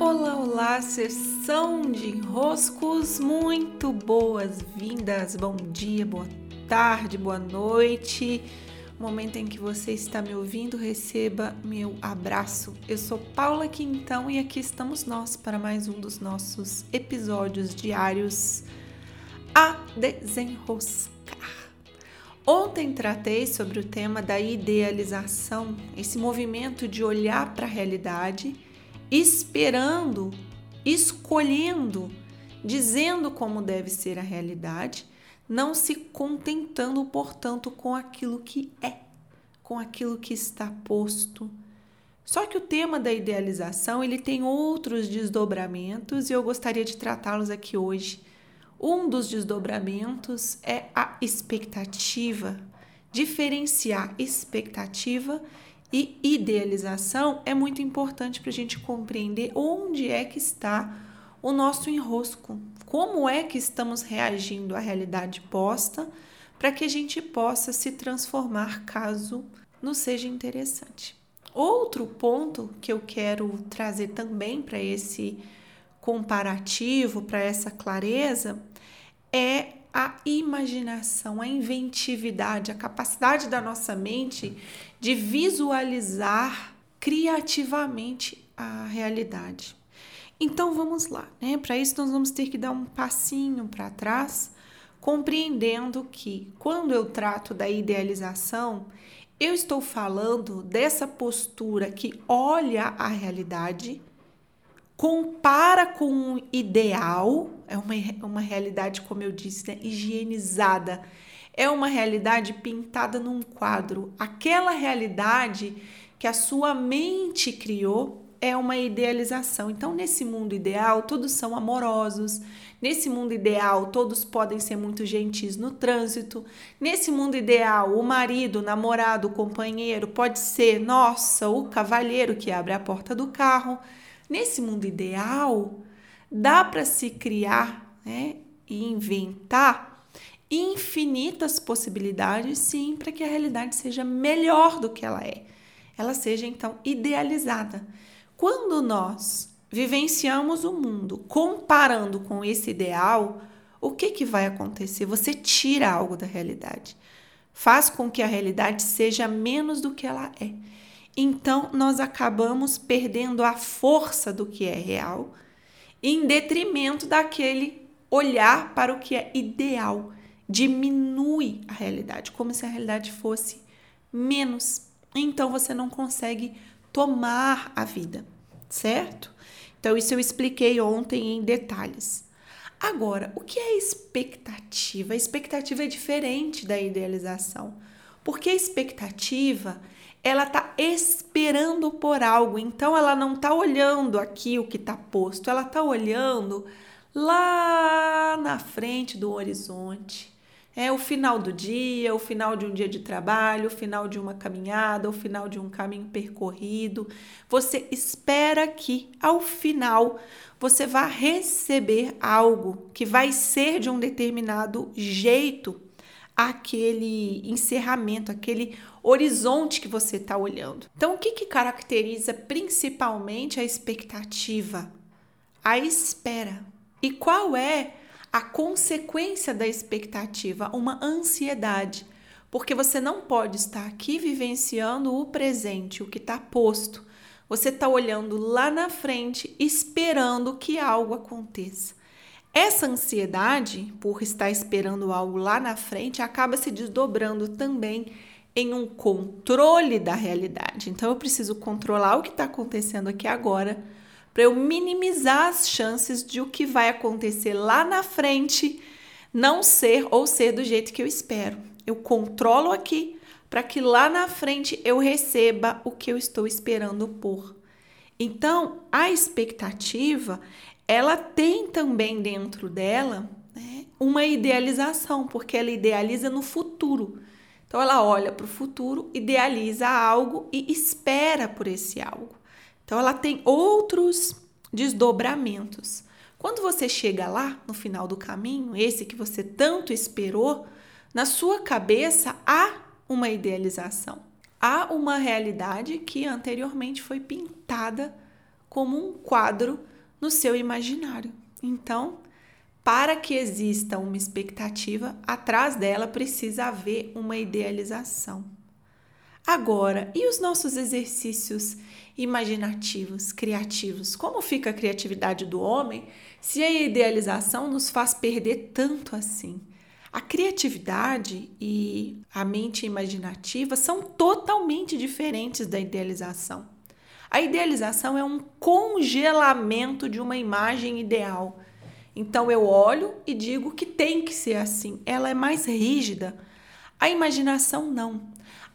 Olá, olá, sessão de enroscos, muito boas-vindas, bom dia, boa tarde, boa noite. Momento em que você está me ouvindo, receba meu abraço. Eu sou Paula Quintão e aqui estamos nós para mais um dos nossos episódios diários a desenroscar. Ontem tratei sobre o tema da idealização, esse movimento de olhar para a realidade esperando, escolhendo, dizendo como deve ser a realidade, não se contentando, portanto, com aquilo que é, com aquilo que está posto. Só que o tema da idealização, ele tem outros desdobramentos e eu gostaria de tratá-los aqui hoje. Um dos desdobramentos é a expectativa. Diferenciar expectativa e idealização é muito importante para a gente compreender onde é que está o nosso enrosco, como é que estamos reagindo à realidade posta, para que a gente possa se transformar caso nos seja interessante. Outro ponto que eu quero trazer também para esse comparativo, para essa clareza, é a imaginação, a inventividade, a capacidade da nossa mente de visualizar criativamente a realidade. Então vamos lá, né? Para isso nós vamos ter que dar um passinho para trás, compreendendo que quando eu trato da idealização, eu estou falando dessa postura que olha a realidade compara com um ideal, é uma, uma realidade, como eu disse, né, higienizada. É uma realidade pintada num quadro. Aquela realidade que a sua mente criou é uma idealização. Então, nesse mundo ideal, todos são amorosos. Nesse mundo ideal, todos podem ser muito gentis no trânsito. Nesse mundo ideal, o marido, o namorado, o companheiro pode ser, nossa, o cavalheiro que abre a porta do carro. Nesse mundo ideal, dá para se criar né, e inventar infinitas possibilidades, sim, para que a realidade seja melhor do que ela é. Ela seja então idealizada. Quando nós vivenciamos o mundo comparando com esse ideal, o que, que vai acontecer? Você tira algo da realidade, faz com que a realidade seja menos do que ela é. Então, nós acabamos perdendo a força do que é real, em detrimento daquele olhar para o que é ideal. Diminui a realidade, como se a realidade fosse menos. Então, você não consegue tomar a vida, certo? Então, isso eu expliquei ontem em detalhes. Agora, o que é expectativa? A expectativa é diferente da idealização, porque a expectativa ela está esperando por algo, então ela não está olhando aqui o que está posto, ela está olhando lá na frente do horizonte. É o final do dia, o final de um dia de trabalho, o final de uma caminhada, o final de um caminho percorrido. Você espera que ao final você vá receber algo que vai ser de um determinado jeito aquele encerramento, aquele horizonte que você está olhando. Então, o que, que caracteriza principalmente a expectativa? A espera. E qual é a consequência da expectativa? Uma ansiedade. Porque você não pode estar aqui vivenciando o presente, o que está posto. Você está olhando lá na frente, esperando que algo aconteça. Essa ansiedade por estar esperando algo lá na frente acaba se desdobrando também em um controle da realidade. Então eu preciso controlar o que está acontecendo aqui agora para eu minimizar as chances de o que vai acontecer lá na frente não ser ou ser do jeito que eu espero. Eu controlo aqui para que lá na frente eu receba o que eu estou esperando por. Então, a expectativa ela tem também dentro dela né, uma idealização, porque ela idealiza no futuro. Então, ela olha para o futuro, idealiza algo e espera por esse algo. Então, ela tem outros desdobramentos. Quando você chega lá, no final do caminho, esse que você tanto esperou, na sua cabeça há uma idealização. Há uma realidade que anteriormente foi pintada como um quadro no seu imaginário. Então, para que exista uma expectativa, atrás dela precisa haver uma idealização. Agora, e os nossos exercícios imaginativos, criativos? Como fica a criatividade do homem se a idealização nos faz perder tanto assim? A criatividade e a mente imaginativa são totalmente diferentes da idealização. A idealização é um congelamento de uma imagem ideal. Então eu olho e digo que tem que ser assim. Ela é mais rígida. A imaginação não.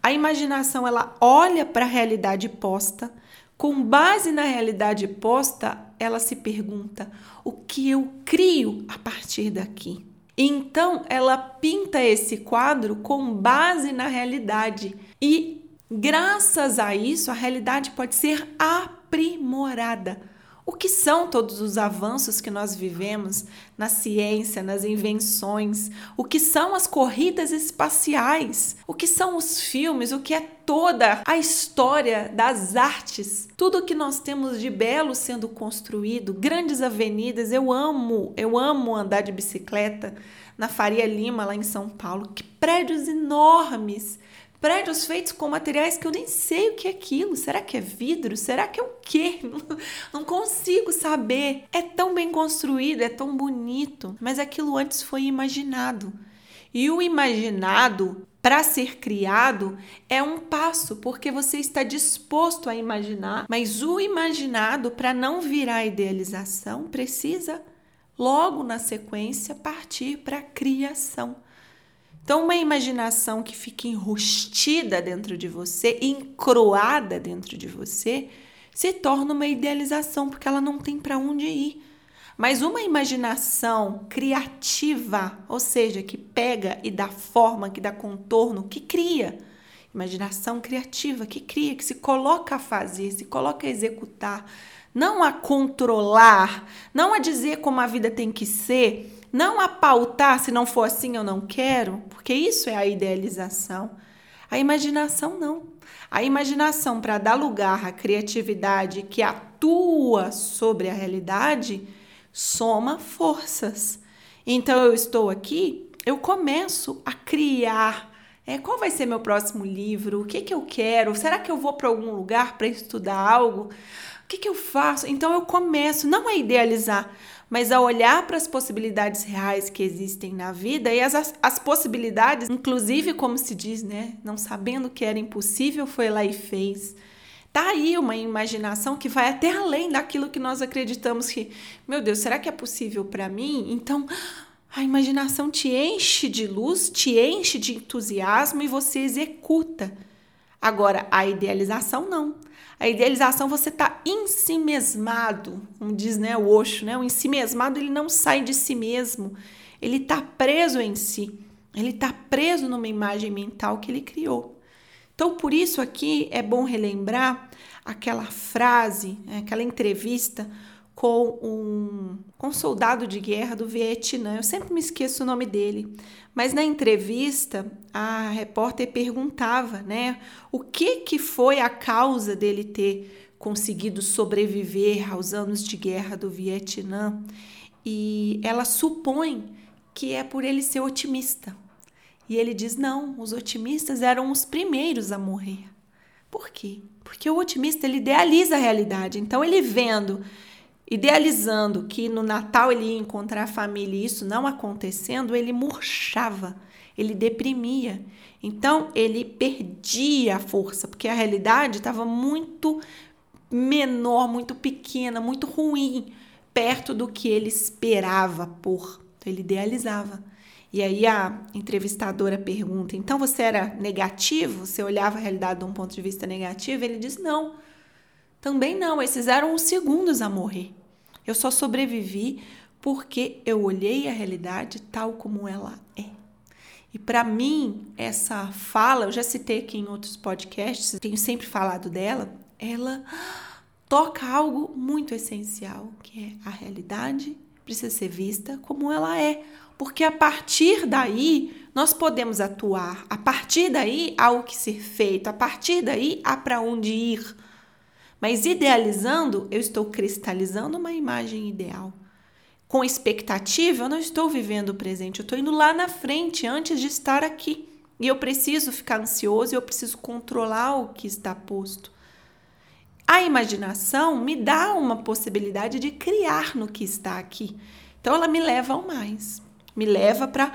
A imaginação ela olha para a realidade posta, com base na realidade posta, ela se pergunta: o que eu crio a partir daqui? Então ela pinta esse quadro com base na realidade e graças a isso a realidade pode ser aprimorada. O que são todos os avanços que nós vivemos na ciência, nas invenções? O que são as corridas espaciais? O que são os filmes? O que é toda a história das artes? Tudo que nós temos de belo sendo construído, grandes avenidas. Eu amo, eu amo andar de bicicleta na Faria Lima, lá em São Paulo. Que prédios enormes! Prédios feitos com materiais que eu nem sei o que é aquilo. Será que é vidro? Será que é o quê? Não consigo saber. É tão bem construído, é tão bonito, mas aquilo antes foi imaginado. E o imaginado para ser criado é um passo, porque você está disposto a imaginar, mas o imaginado, para não virar idealização, precisa logo na sequência partir para a criação. Então, uma imaginação que fica enrustida dentro de você, encroada dentro de você, se torna uma idealização, porque ela não tem para onde ir. Mas uma imaginação criativa, ou seja, que pega e dá forma, que dá contorno, que cria. Imaginação criativa, que cria, que se coloca a fazer, se coloca a executar, não a controlar, não a dizer como a vida tem que ser, não a pautar, se não for assim eu não quero, porque isso é a idealização. A imaginação não. A imaginação, para dar lugar à criatividade que atua sobre a realidade, soma forças. Então eu estou aqui, eu começo a criar. É, qual vai ser meu próximo livro? O que, que eu quero? Será que eu vou para algum lugar para estudar algo? O que, que eu faço? Então eu começo não a idealizar, mas a olhar para as possibilidades reais que existem na vida e as, as possibilidades, inclusive, como se diz, né? Não sabendo que era impossível, foi lá e fez. Tá aí uma imaginação que vai até além daquilo que nós acreditamos que, meu Deus, será que é possível para mim? Então, a imaginação te enche de luz, te enche de entusiasmo e você executa. Agora, a idealização não. A idealização você está em si mesmado, como diz né, o Osho, né? O em si mesmado ele não sai de si mesmo, ele está preso em si, ele está preso numa imagem mental que ele criou. Então, por isso aqui é bom relembrar aquela frase, né, aquela entrevista com um, com um soldado de guerra do Vietnã. Eu sempre me esqueço o nome dele. Mas na entrevista, a repórter perguntava, né, o que que foi a causa dele ter conseguido sobreviver aos anos de guerra do Vietnã. E ela supõe que é por ele ser otimista. E ele diz: não, os otimistas eram os primeiros a morrer. Por quê? Porque o otimista ele idealiza a realidade. Então, ele vendo idealizando que no Natal ele ia encontrar a família e isso não acontecendo, ele murchava, ele deprimia. Então ele perdia a força, porque a realidade estava muito menor, muito pequena, muito ruim, perto do que ele esperava por. Então, ele idealizava. E aí a entrevistadora pergunta: então você era negativo? Você olhava a realidade de um ponto de vista negativo? Ele diz: não. Também não, esses eram os segundos a morrer. Eu só sobrevivi porque eu olhei a realidade tal como ela é. E para mim, essa fala, eu já citei aqui em outros podcasts, tenho sempre falado dela, ela toca algo muito essencial, que é a realidade precisa ser vista como ela é, porque a partir daí nós podemos atuar, a partir daí há o que ser feito, a partir daí há para onde ir. Mas idealizando, eu estou cristalizando uma imagem ideal. Com expectativa, eu não estou vivendo o presente, eu estou indo lá na frente antes de estar aqui. E eu preciso ficar ansioso eu preciso controlar o que está posto. A imaginação me dá uma possibilidade de criar no que está aqui. Então ela me leva ao mais, me leva para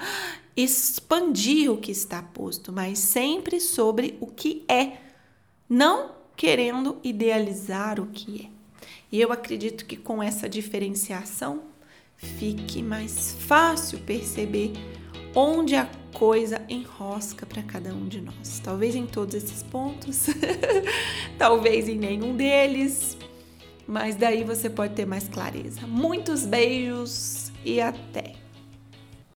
expandir o que está posto, mas sempre sobre o que é, não querendo idealizar o que é. E eu acredito que com essa diferenciação fique mais fácil perceber onde a coisa enrosca para cada um de nós. Talvez em todos esses pontos, talvez em nenhum deles, mas daí você pode ter mais clareza. Muitos beijos e até!